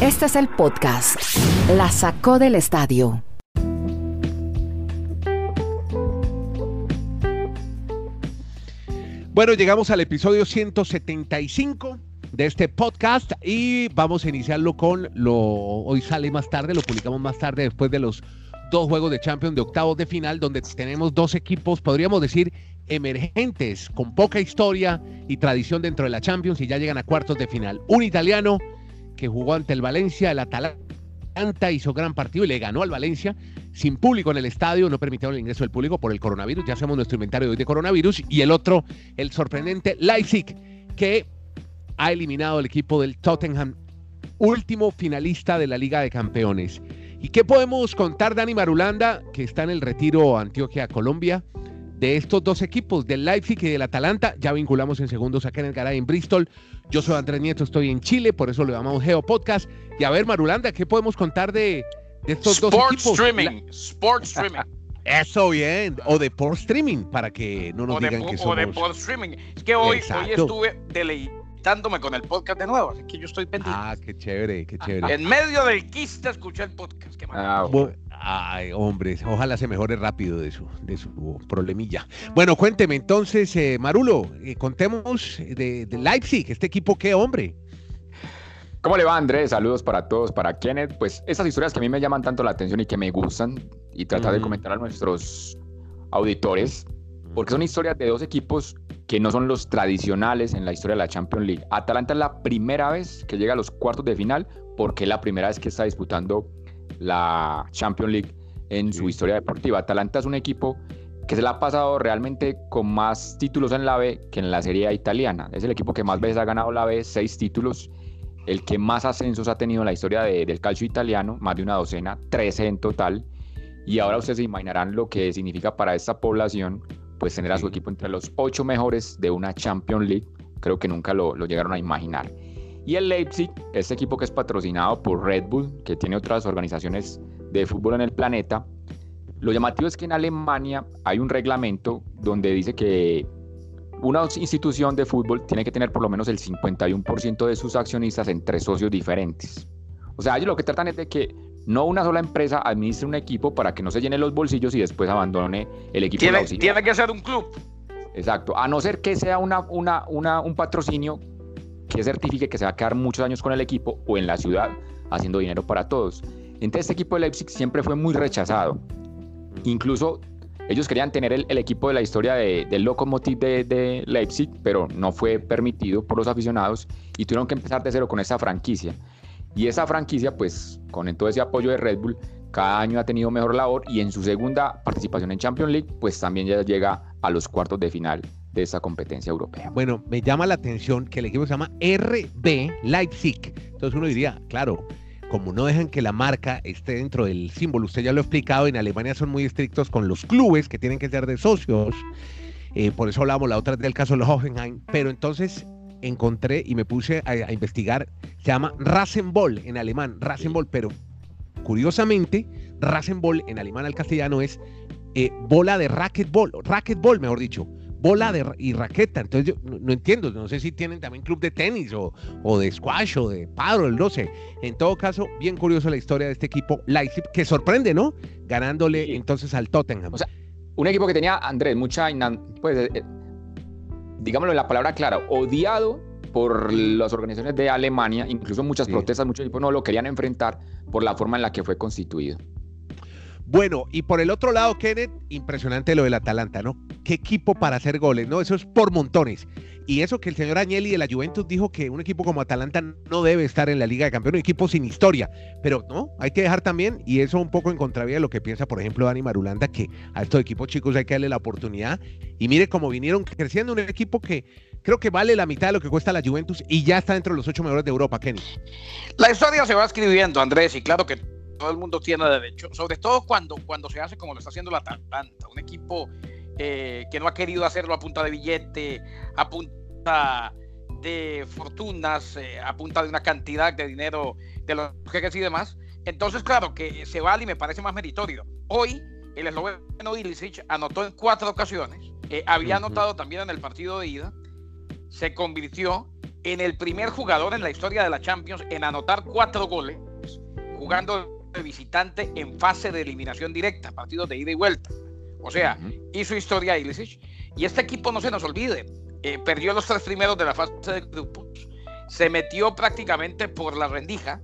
Este es el podcast. La sacó del estadio. Bueno, llegamos al episodio 175 de este podcast y vamos a iniciarlo con lo hoy sale más tarde, lo publicamos más tarde después de los dos juegos de Champions de octavos de final donde tenemos dos equipos, podríamos decir emergentes con poca historia y tradición dentro de la Champions y ya llegan a cuartos de final. Un italiano que jugó ante el Valencia, el Atalanta hizo gran partido y le ganó al Valencia sin público en el estadio, no permitieron el ingreso del público por el coronavirus, ya hacemos nuestro inventario de hoy de coronavirus, y el otro, el sorprendente Leipzig, que ha eliminado al equipo del Tottenham, último finalista de la Liga de Campeones. ¿Y qué podemos contar, Dani Marulanda, que está en el retiro Antioquia, Colombia, de estos dos equipos, del Leipzig y del Atalanta? Ya vinculamos en segundos a Kenneth Garay en Bristol. Yo soy Andrés Nieto, estoy en Chile, por eso lo llamamos Geo Podcast. Y a ver, Marulanda, ¿qué podemos contar de, de estos dos equipos? Streaming, Sports streaming. Eso bien, o de por streaming, para que no nos o digan de, que o somos... de por streaming. Es que hoy, hoy estuve deleitándome con el podcast de nuevo, así que yo estoy pendiente. Ah, qué chévere, qué chévere. En medio del quiste escuché el podcast. Qué. Ah, Bu- Ay, hombre, ojalá se mejore rápido de su, de su problemilla. Bueno, cuénteme entonces, eh, Marulo, eh, contemos de, de Leipzig, este equipo, qué hombre. ¿Cómo le va Andrés? Saludos para todos, para Kenneth. Pues esas historias que a mí me llaman tanto la atención y que me gustan y tratar de comentar a nuestros auditores, porque son historias de dos equipos que no son los tradicionales en la historia de la Champions League. Atalanta es la primera vez que llega a los cuartos de final, porque es la primera vez que está disputando la Champions League en su historia deportiva. Atalanta es un equipo que se la ha pasado realmente con más títulos en la B que en la Serie A italiana. Es el equipo que más veces ha ganado la B, seis títulos el que más ascensos ha tenido en la historia de- del calcio italiano, más de una docena, 13 en total. Y ahora ustedes se imaginarán lo que significa para esta población, pues tener a su equipo entre los ocho mejores de una Champions League. Creo que nunca lo, lo llegaron a imaginar. Y el Leipzig, este equipo que es patrocinado por Red Bull, que tiene otras organizaciones de fútbol en el planeta. Lo llamativo es que en Alemania hay un reglamento donde dice que una institución de fútbol tiene que tener por lo menos el 51% de sus accionistas entre socios diferentes. O sea, ellos lo que tratan es de que no una sola empresa administre un equipo para que no se llene los bolsillos y después abandone el equipo. Tiene, tiene que ser un club. Exacto, a no ser que sea una, una, una- un patrocinio que certifique que se va a quedar muchos años con el equipo o en la ciudad haciendo dinero para todos. Entonces este equipo de Leipzig siempre fue muy rechazado. Incluso ellos querían tener el, el equipo de la historia de- del Lokomotiv de, de Leipzig, pero no fue permitido por los aficionados y tuvieron que empezar de cero con esa franquicia. Y esa franquicia, pues con todo ese apoyo de Red Bull, cada año ha tenido mejor labor y en su segunda participación en Champions League, pues también ya llega a los cuartos de final de esa competencia europea. Bueno, me llama la atención que el equipo se llama RB Leipzig. Entonces uno diría, claro, como no dejan que la marca esté dentro del símbolo, usted ya lo ha explicado, en Alemania son muy estrictos con los clubes que tienen que ser de socios. Eh, por eso hablábamos la otra vez del caso de los Hoffenheim. Pero entonces encontré y me puse a, a investigar, se llama Rasenball en alemán, Rasenball, pero curiosamente, Rasenball en alemán al castellano es eh, bola de racquetball, racquetball mejor dicho, bola de, y raqueta. Entonces yo no, no entiendo, no sé si tienen también club de tenis o, o de squash o de paddle, no sé. En todo caso, bien curioso la historia de este equipo Leipzig, que sorprende, ¿no? Ganándole Sí. entonces al Tottenham. O sea, un equipo que tenía, Andrés, mucha, pues, eh, eh, digámoslo en la palabra clara, odiado por las organizaciones de Alemania, incluso muchas Sí. protestas, muchos equipos no lo querían enfrentar por la forma en la que fue constituido. Bueno, y por el otro lado, Kenneth, impresionante lo del Atalanta, ¿no? Qué equipo para hacer goles, ¿no? Eso es por montones. Y eso que el señor Agnelli de la Juventus dijo que un equipo como Atalanta no debe estar en la Liga de Campeones, un equipo sin historia. Pero no, hay que dejar también, y eso un poco en contravía de lo que piensa, por ejemplo, Dani Marulanda, que a estos equipos chicos hay que darle la oportunidad. Y mire cómo vinieron creciendo un equipo que creo que vale la mitad de lo que cuesta la Juventus y ya está dentro de los ocho mejores de Europa, Kenny. La historia se va escribiendo, Andrés, y claro que todo el mundo tiene derecho, sobre todo cuando, cuando se hace como lo está haciendo la Atalanta, un equipo eh, que no ha querido hacerlo a punta de billete, a punta de fortunas, eh, a punta de una cantidad de dinero de los jeques y demás. Entonces, claro que se vale y me parece más meritorio. Hoy, el esloveno Ilicic anotó en cuatro ocasiones, eh, había anotado también en el partido de ida, se convirtió en el primer jugador en la historia de la Champions en anotar cuatro goles, jugando de visitante en fase de eliminación directa, partidos de ida y vuelta. O sea, hizo historia Ilicic. Y este equipo, no se nos olvide, eh, perdió los tres primeros de la fase de grupos, se metió prácticamente por la rendija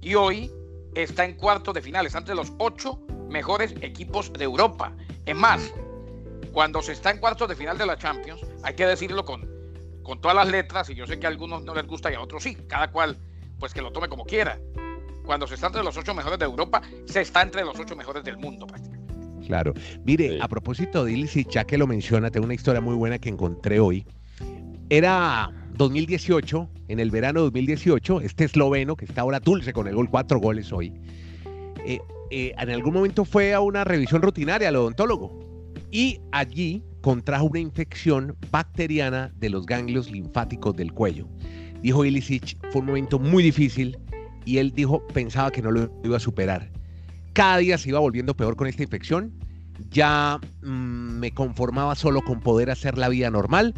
y hoy está en cuartos de final, está entre los ocho mejores equipos de Europa. Es más, cuando se está en cuartos de final de la Champions, hay que decirlo con, con todas las letras, y yo sé que a algunos no les gusta y a otros sí, cada cual pues que lo tome como quiera. Cuando se está entre los ocho mejores de Europa, se está entre los ocho mejores del mundo prácticamente. Claro. Mire, a propósito de Ilicic, ya que lo menciona, tengo una historia muy buena que encontré hoy. Era 2018, en el verano de 2018, este esloveno, que está ahora dulce con el gol, cuatro goles hoy, eh, eh, en algún momento fue a una revisión rutinaria al odontólogo y allí contrajo una infección bacteriana de los ganglios linfáticos del cuello. Dijo Ilicic, fue un momento muy difícil y él dijo, pensaba que no lo iba a superar. Cada día se iba volviendo peor con esta infección. Ya mm, me conformaba solo con poder hacer la vida normal.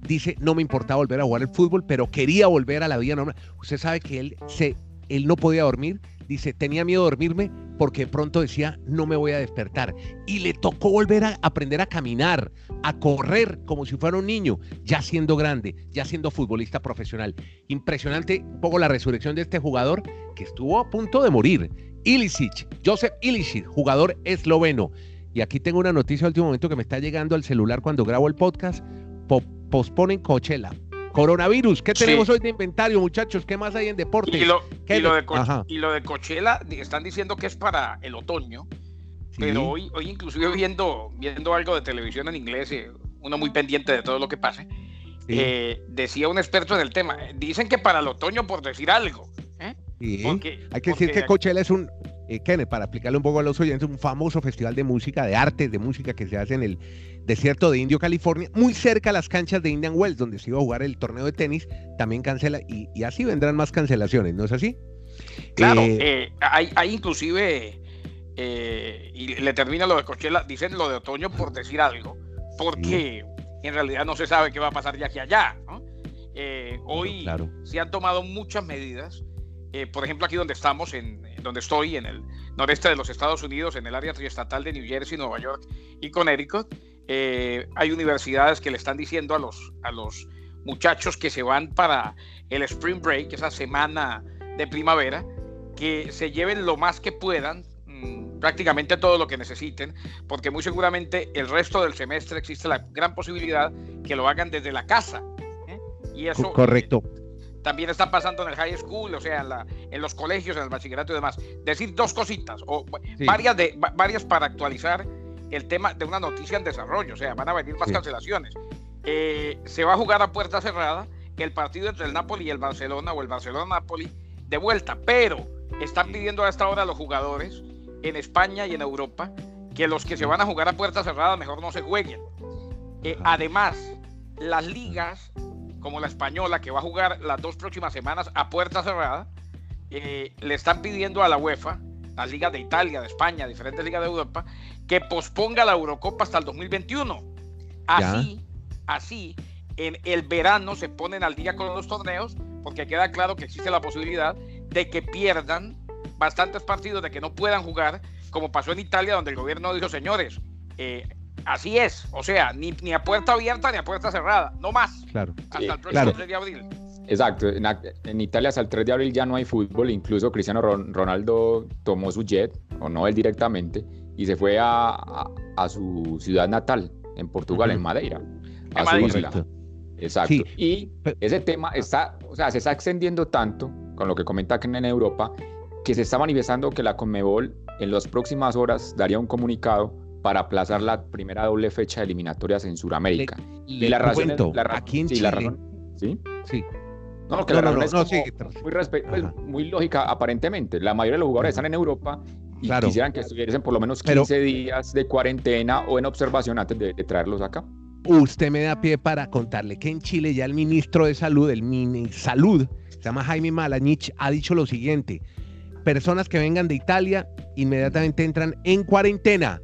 Dice, no me importaba volver a jugar el fútbol, pero quería volver a la vida normal. Usted sabe que él, se, él no podía dormir. Dice, tenía miedo de dormirme porque pronto decía, no me voy a despertar. Y le tocó volver a aprender a caminar, a correr como si fuera un niño, ya siendo grande, ya siendo futbolista profesional. Impresionante un poco la resurrección de este jugador que estuvo a punto de morir Ilicic, Joseph Ilicic, jugador esloveno. Y aquí tengo una noticia de último momento que me está llegando al celular cuando grabo el podcast. posponen Coachella. Coronavirus, ¿qué tenemos hoy de inventario, muchachos? ¿Qué más hay en deporte? Y lo, de, Coachella, están diciendo que es para el otoño, pero hoy, hoy inclusive viendo, viendo algo de televisión en inglés, eh, uno muy pendiente de todo lo que pase, eh, decía un experto en el tema, dicen que para el otoño, por decir algo, hay que decir que Coachella es un, eh, para explicarle un poco a los oyentes, un famoso festival de música, de arte, de música que se hace en el desierto de Indio, California, muy cerca a las canchas de Indian Wells, donde se iba a jugar el torneo de tenis, también cancela, y, así vendrán más cancelaciones, ¿no es así? Claro, eh, eh, hay, hay, inclusive, y le termina lo de Coachella, dicen lo de otoño por decir algo, porque en realidad no se sabe qué va a pasar ya aquí allá, hoy se han tomado muchas medidas eh, por ejemplo, aquí donde estamos, en, donde estoy, en el noreste de los Estados Unidos, en el área triestatal de New Jersey, Nueva York y Connecticut, eh, hay universidades que le están diciendo a los, a los muchachos que se van para el Spring Break, esa semana de primavera, que se lleven lo más que puedan, mm, prácticamente todo lo que necesiten, porque muy seguramente el resto del semestre existe la gran posibilidad que lo hagan desde la casa. ¿eh? Y eso, Correcto también está pasando en el high school, o sea, en, la, en los colegios, en el bachillerato y demás. Decir dos cositas, o varias, de, varias para actualizar el tema de una noticia en desarrollo, o sea, van a venir más cancelaciones. Eh, se va a jugar a puerta cerrada el partido entre el Napoli y el Barcelona, o el Barcelona-Napoli, de vuelta, pero están pidiendo a esta hora los jugadores en España y en Europa que los que se van a jugar a puerta cerrada mejor no se jueguen. Eh, además, las ligas como la española, que va a jugar las dos próximas semanas a puerta cerrada, eh, le están pidiendo a la UEFA, las ligas de Italia, de España, diferentes ligas de Europa, que posponga la Eurocopa hasta el 2021. Así, así, en el verano se ponen al día con los torneos, porque queda claro que existe la posibilidad de que pierdan bastantes partidos, de que no puedan jugar, como pasó en Italia, donde el gobierno dijo, señores, eh, Así es, o sea, ni, ni, a puerta abierta ni a puerta cerrada, no más. Claro. Hasta el próximo 3 de abril. Exacto, en, Italia hasta el 3 de abril ya no hay fútbol, incluso Cristiano Ronaldo tomó su jet, o no él directamente, y se fue a, a, su ciudad natal, en Portugal, en Madeira, a su isla. Exacto. Y ese tema está, o sea, se está extendiendo tanto, con lo que comenta en Europa, que se está manifestando que la Conmebol en las próximas horas daría un comunicado para aplazar la primera doble fecha de eliminatorias en Sudamérica. y la razón, la aquí en Chile, ¿sí? Sí. No, que la razón es muy, pues, muy, lógica aparentemente. La mayoría de los jugadores están en Europa y quisieran que estuviesen por lo menos 15 días de cuarentena o en observación antes de, traerlos acá. Usted me da pie para contarle que en Chile ya el ministro de Salud, el mini Salud, se llama Jaime Malanich, ha dicho lo siguiente. Personas que vengan de Italia inmediatamente entran en cuarentena.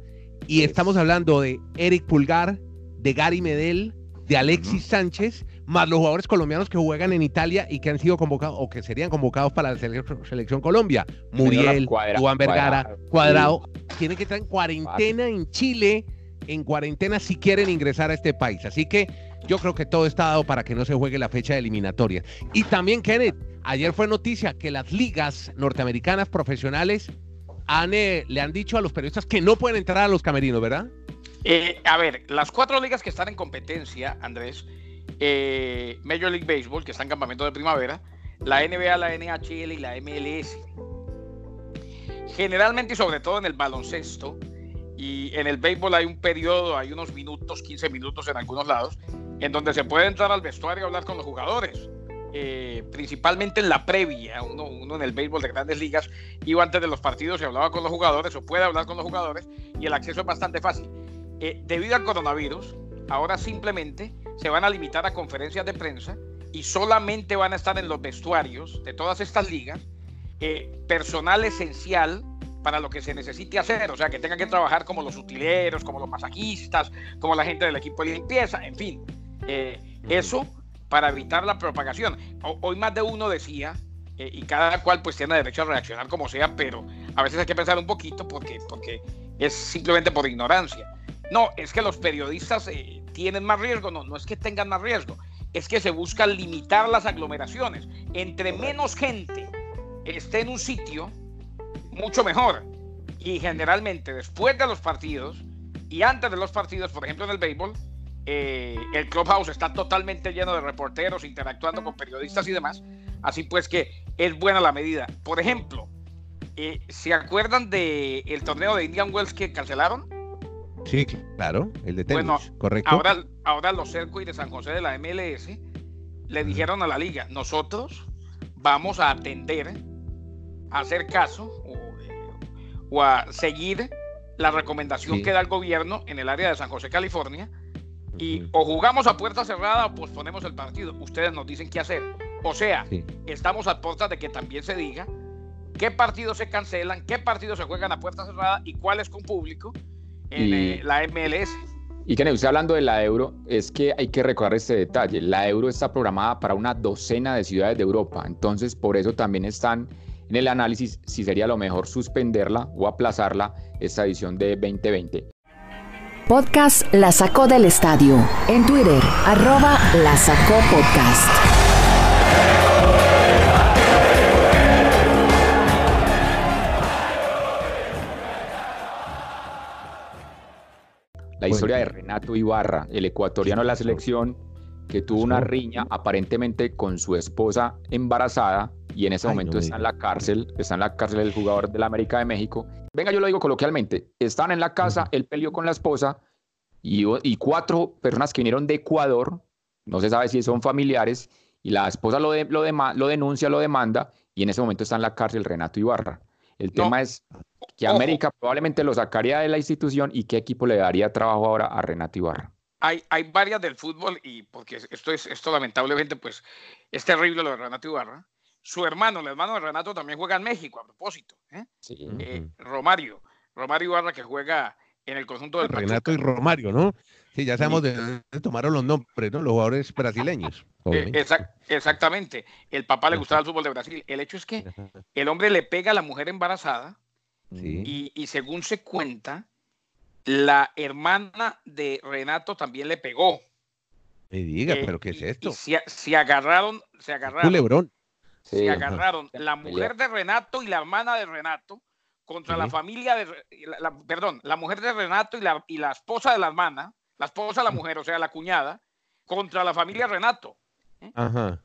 Y estamos hablando de Eric Pulgar, de Gary Medel, de Alexis Sánchez, más los jugadores colombianos que juegan en Italia y que han sido convocados o que serían convocados para la selección, Colombia. Muriel, Juan Vergara, Cuadrado, tienen que estar en cuarentena en Chile, en cuarentena si quieren ingresar a este país. Así que yo creo que todo está dado para que no se juegue la fecha de eliminatoria. Y también, Kenneth, ayer fue noticia que las ligas norteamericanas profesionales han, eh, le han dicho a los periodistas que no pueden entrar a los camerinos, ¿verdad? Eh, a ver, las cuatro ligas que están en competencia, Andrés, eh, Major League Baseball, que está en campamento de primavera, la NBA, la NHL y la MLS. Generalmente y sobre todo en el baloncesto y en el béisbol hay un periodo, hay unos minutos, 15 minutos en algunos lados, en donde se puede entrar al vestuario y hablar con los jugadores. Eh, principalmente en la previa, uno, uno, en el béisbol de grandes ligas iba antes de los partidos y hablaba con los jugadores o puede hablar con los jugadores y el acceso es bastante fácil. Eh, debido al coronavirus, ahora simplemente se van a limitar a conferencias de prensa y solamente van a estar en los vestuarios de todas estas ligas eh, personal esencial para lo que se necesite hacer, o sea, que tengan que trabajar como los utileros, como los masajistas, como la gente del equipo de limpieza, en fin, eh, eso para evitar la propagación. hoy más de uno decía, y cada cual pues tiene derecho a reaccionar como sea, pero a veces hay que pensar un poquito porque, porque es simplemente por ignorancia. No, es que los periodistas eh, tienen más riesgo, no, no es que tengan más riesgo, es que se busca limitar las aglomeraciones. Entre menos gente esté en un sitio, mucho mejor. Y generalmente después de los partidos y antes de los partidos, por ejemplo en el béisbol, eh, el clubhouse está totalmente lleno de reporteros interactuando con periodistas y demás. Así pues que es buena la medida. Por ejemplo, eh, ¿se acuerdan del el torneo de Indian Wells que cancelaron? Sí, claro, el de tenis, bueno, correcto. Ahora, ahora los y de San José de la MLS le dijeron a la liga, nosotros vamos a atender, a hacer caso o, a seguir la recomendación que da el gobierno en el área de San José, California, y o jugamos a puerta cerrada o posponemos el partido. Ustedes nos dicen qué hacer. O sea, estamos a puertas de que también se diga qué partidos se cancelan, qué partidos se juegan a puerta cerrada y cuáles con público en eh, la MLS. Y que usted hablando de la euro, es que hay que recordar este detalle. La euro está programada para una docena de ciudades de Europa. Entonces, por eso también están en el análisis si sería lo mejor suspenderla o aplazarla esta edición de 2020. Podcast La Sacó del Estadio. En Twitter, arroba La Sacó Podcast. La historia de Renato Ibarra, el ecuatoriano de la selección, que tuvo una riña aparentemente con su esposa embarazada y en ese momento está en la cárcel, está en la cárcel el jugador de la América de México. Venga, yo lo digo coloquialmente, están en la casa, él peleó con la esposa y, y, cuatro personas que vinieron de Ecuador, no se sabe si son familiares, y la esposa lo, de, lo, lo denuncia, lo demanda, y en ese momento está en la cárcel Renato Ibarra. El tema es que América probablemente lo sacaría de la institución y qué equipo le daría trabajo ahora a Renato Ibarra. Hay, hay varias del fútbol y porque esto es esto lamentablemente pues es terrible lo de Renato Ibarra. Su hermano, el hermano de Renato también juega en México a propósito. ¿eh? Eh, Romario, Romario Ibarra que juega en el conjunto del Renato y Romario, ¿no? Sí, ya sabemos de dónde tomaron los nombres, ¿no? Los jugadores brasileños. Eh, exactamente. El papá le gustaba el fútbol de Brasil. El hecho es que el hombre le pega a la mujer embarazada y, según se cuenta, la hermana de Renato también le pegó. Me diga, eh, pero ¿qué es esto? Se, agarraron, se agarraron. Se agarraron la mujer de Renato y la hermana de Renato contra la familia de, perdón, la mujer de Renato y la, y la esposa de la hermana, la esposa de la mujer, o sea, la cuñada, contra la familia Renato. ¿eh?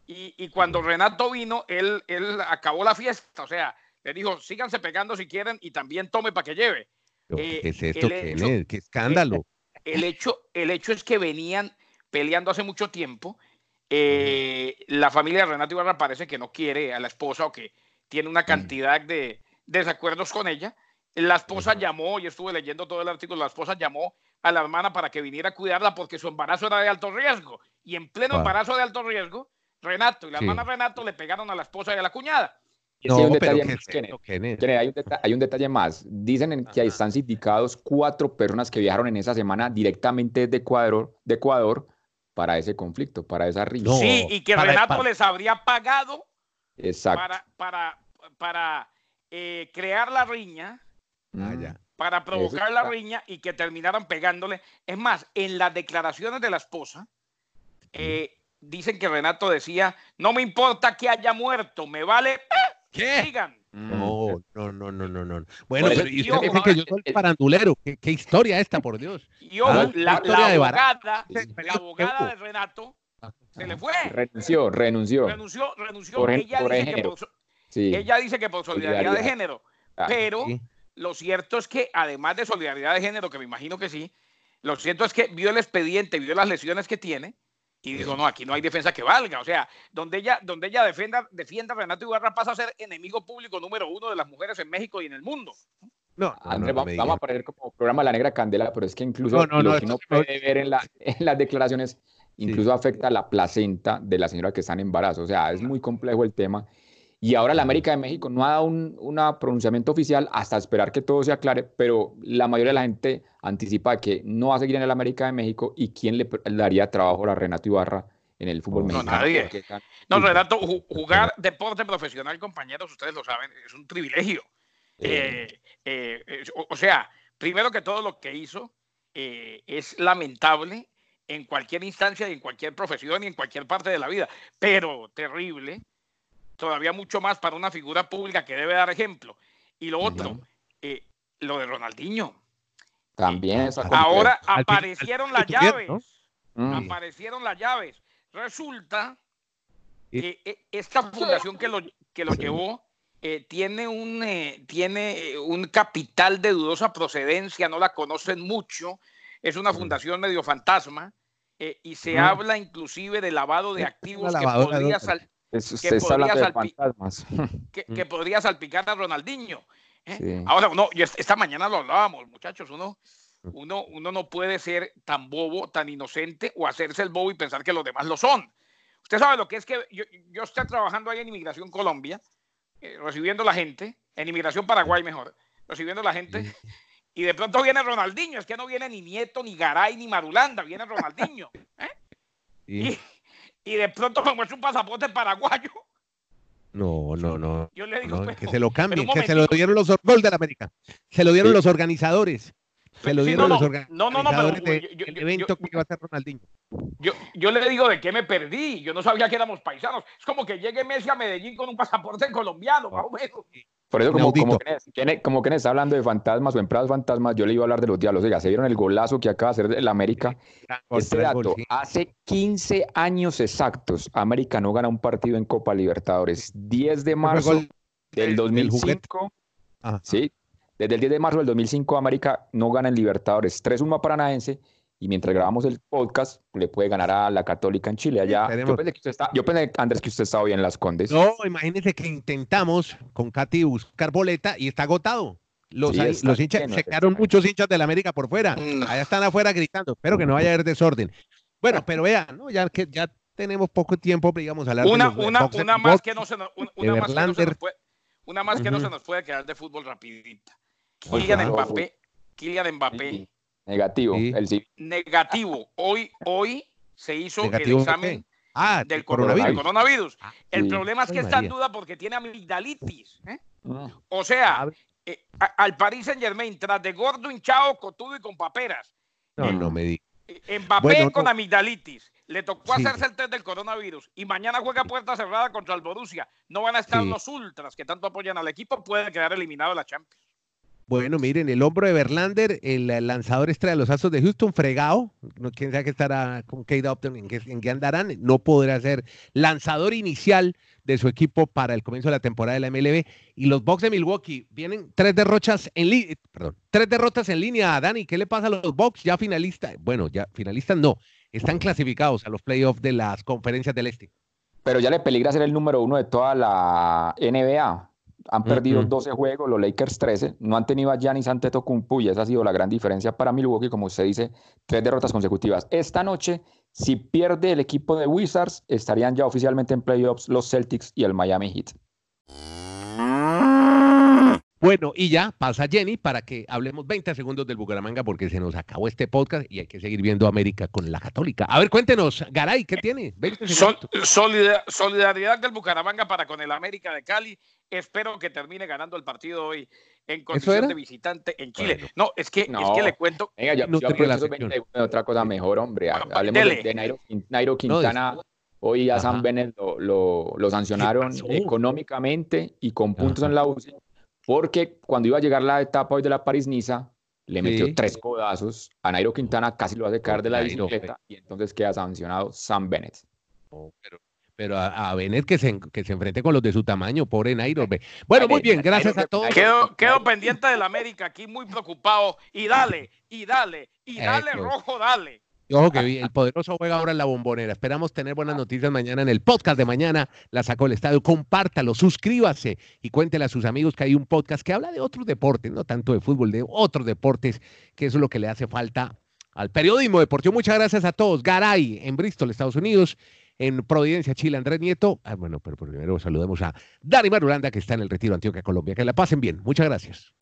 Y, y, cuando Renato vino, él, él acabó la fiesta, o sea, le dijo, síganse pegando si quieren y también tome para que lleve. ¿Qué es esto? ¿Qué, escándalo? El, hecho, el hecho es que venían peleando hace mucho tiempo. Eh, la familia de Renato Ibarra parece que no quiere a la esposa o que tiene una cantidad de desacuerdos con ella. La esposa llamó, y estuve leyendo todo el artículo, la esposa llamó a la hermana para que viniera a cuidarla porque su embarazo era de alto riesgo. Y en pleno embarazo de alto riesgo, Renato y la hermana Renato le pegaron a la esposa y a la cuñada. No, hay, un detalle más, hay, un detalle más. Dicen que ahí están sindicados cuatro personas que viajaron en esa semana directamente de Ecuador, de Ecuador para ese conflicto, para esa riña. No, sí, y que para- Renato para- les habría pagado Exacto. para, para, para eh, crear la riña, Ah, ya. para provocar la está. riña y que terminaran pegándole. Es más, en las declaraciones de la esposa, eh, dicen que Renato decía, no me importa que haya muerto, me vale, ¿Qué? sigan. Mm. No, no, no, no, no, no. Bueno, pero y y usted ojo, dice que yo ahora, soy eh, farandulero. ¿Qué, qué historia esta, por Dios? Y ojo, Ah, la, historia la de abogada, Sí, la abogada de Renato se le fue. Renunció, renunció. Renunció, renunció. Por ella, por dice que por, Sí. ella dice que por solidaridad de género. Ah, Pero Sí. lo cierto es que, además de solidaridad de género, que me imagino que sí, lo cierto es que vio el expediente, vio las lesiones que tiene y dijo, no, aquí no hay defensa que valga. O sea, donde ella, donde ella defienda, defienda a Renato Ibarra pasa a ser enemigo público número uno de las mujeres en México y en el mundo. No, no, no, Andrés, no vamos a poner como programa La Negra Candela, pero es que incluso No, no, lo no, que uno puede ver en, la- en las declaraciones incluso afecta a la placenta de la señora que está en embarazo. O sea, es muy complejo el tema. Y ahora la América de México no ha dado un una pronunciamiento oficial hasta esperar que todo se aclare, pero la mayoría de la gente anticipa que no va a seguir en el América de México y quién le, le daría trabajo a Renato Ibarra en el fútbol No, mexicano. nadie. porque están- No. Renato, ju- jugar deporte profesional, compañeros, ustedes lo saben, es un privilegio. Eh, eh, o, o sea, primero que todo lo que hizo eh, es lamentable en cualquier instancia y en cualquier profesión y en cualquier parte de la vida, pero terrible, todavía mucho más para una figura pública que debe dar ejemplo. Y lo otro, eh, lo de Ronaldinho. También complejo. Ahora aparecieron al las llaves. ¿no? Mm. Aparecieron las llaves. Resulta Y- que eh, esta fundación que lo, que lo Sí. llevó eh, tiene, un, eh, tiene un capital de dudosa procedencia, no la conocen mucho, es una Mm. fundación medio fantasma eh, y se Mm. habla inclusive de lavado de activos que podría, sal- Es- usted está podría hablando de fantasmas. que, Mm. que podría salpicar a Ronaldinho. ¿eh? Sí. Ahora, no, y es- esta mañana lo hablábamos, muchachos, uno, Mm. uno, uno no puede ser tan bobo, tan inocente o hacerse el bobo y pensar que los demás lo son. Usted sabe lo que es que yo, yo estoy trabajando ahí en Inmigración Colombia, eh, recibiendo la gente, en Inmigración Paraguay mejor, recibiendo la gente, y de pronto viene Ronaldinho, es que no viene ni Nieto, ni Garay, ni Marulanda, viene Ronaldinho. ¿eh? Sí. Y, y de pronto me muestra un pasaporte paraguayo. No, no, no. Yo le digo, no, pero- que se lo cambien, que se lo dieron los gol de la América. Se lo dieron Sí. los organizadores. Se lo Sí, dieron no, los no, organizadores no, no, no, pero, yo- yo- evento yo- que iba a hacer Ronaldinho. Yo, yo le digo de qué me perdí. Yo no sabía que éramos paisanos. Es como que llegue Messi a Medellín con un pasaporte colombiano, más o menos. Por eso, como, como, Kenneth, como Kenneth está hablando de fantasmas o empleados fantasmas, yo le iba a hablar de los diablos. Oiga, se vieron el golazo que acaba de hacer el América. Este dato, sí. hace 15 años exactos, América no gana un partido en Copa Libertadores. 10 de marzo del del juguete. 2005. Ajá. Sí, desde el 10 de marzo del 2005 América no gana en Libertadores. 3-1 a Paranaense y mientras grabamos el podcast le puede ganar a la Católica en Chile. Allá, yo pensé que usted está, yo pensé, Andrés, que usted estaba hoy en Las Condes. No, imagínense que intentamos con Katy buscar boleta y está agotado. Los, Sí, hay- está los hinchas, lleno, se quedaron muchos hinchas de la América por fuera. Mm. Allá están afuera gritando. Espero que no vaya a haber desorden. Bueno, pero vean, ¿no? ya que ya tenemos poco tiempo, digamos, a hablar de Una, los, una, boxers una y más box. que no se nos, una, de una más que no se Verlander. nos puede, una más que no se nos puede quedar de fútbol rapidita. Kylian favor. Mbappé, Kylian Mbappé, Sí, Negativo. Sí. El sí. negativo. Hoy, hoy se hizo ¿Negativo el examen Ah, del el coronavirus. Ah, El sí. problema es que Ay, está en duda porque tiene amigdalitis. ¿eh? Mm. O sea, eh, a- al Paris Saint Germain, tras de gordo, hinchado, cotudo y con paperas. No, no me di. Eh, Mbappé Bueno, con no. amigdalitis. Le tocó Sí. hacerse el test del coronavirus y mañana juega a puerta cerrada contra el Borussia. No van a estar Sí. los ultras que tanto apoyan al equipo. Puede quedar eliminado de la Champions. Bueno, miren, el hombro de Verlander, el eh, lanzador estrella de los Astros de Houston, fregado. No, quién sabe qué estará con Kate Upton, en qué, andarán. No podrá ser lanzador inicial de su equipo para el comienzo de la temporada de la MLB. Y los Bucks de Milwaukee vienen tres derrotas en línea, perdón, tres derrotas en línea. Dani, ¿qué le pasa a los Bucks? Ya finalistas, bueno, ya finalistas no, están clasificados a los playoffs de las conferencias del Este. Pero ya le peligra ser el número uno de toda la NBA. Han perdido Ujú. 12 juegos, los Lakers 13. No han tenido a Giannis Antetokounmpo y esa ha sido la gran diferencia para Milwaukee, como usted dice, tres derrotas consecutivas. Esta noche, si pierde el equipo de Wizards, estarían ya oficialmente en playoffs los Celtics y el Miami Heat. Bueno, y ya pasa Jenny para que hablemos 20 segundos del Bucaramanga porque se nos acabó este podcast y hay que seguir viendo América con la Católica. A ver, cuéntenos, Garay, ¿qué tiene? 20 segundos. solidaridad del Bucaramanga para con el América de Cali. Espero que termine ganando el partido hoy en condición de visitante en Chile. No, es que, es que le cuento. Venga, yo, no yo otra cosa mejor, hombre. Hablemos de, Nairo, Quintana. hoy a San Bennett lo, lo, sancionaron económicamente y con puntos en la UCI porque cuando iba a llegar la etapa hoy de la París-Niza, le metió tres codazos a Nairo Quintana, casi lo hace caer de la bicicleta y entonces queda sancionado Sam Bennett. pero, a, Bennett que se, que se enfrente con los de su tamaño, pobre Nairo. Bueno, muy bien, gracias a todos. Quedo, quedo pendiente del América, aquí muy preocupado. Y dale, y dale, y dale, rojo, dale ojo que el poderoso juega ahora en la bombonera. Esperamos tener buenas noticias mañana en el podcast de mañana. La sacó el estadio. Compártalo, suscríbase y cuéntele a sus amigos que hay un podcast que habla de otros deportes, no tanto de fútbol, de otros deportes, que eso es lo que le hace falta al periodismo deportivo. Muchas gracias a todos. Garay en Bristol, Estados Unidos. En Providencia, Chile, Andrés Nieto. Ah, bueno, pero primero saludemos a Dani Marulanda, que está en el Retiro Antioquia, Colombia. Que la pasen bien. Muchas gracias.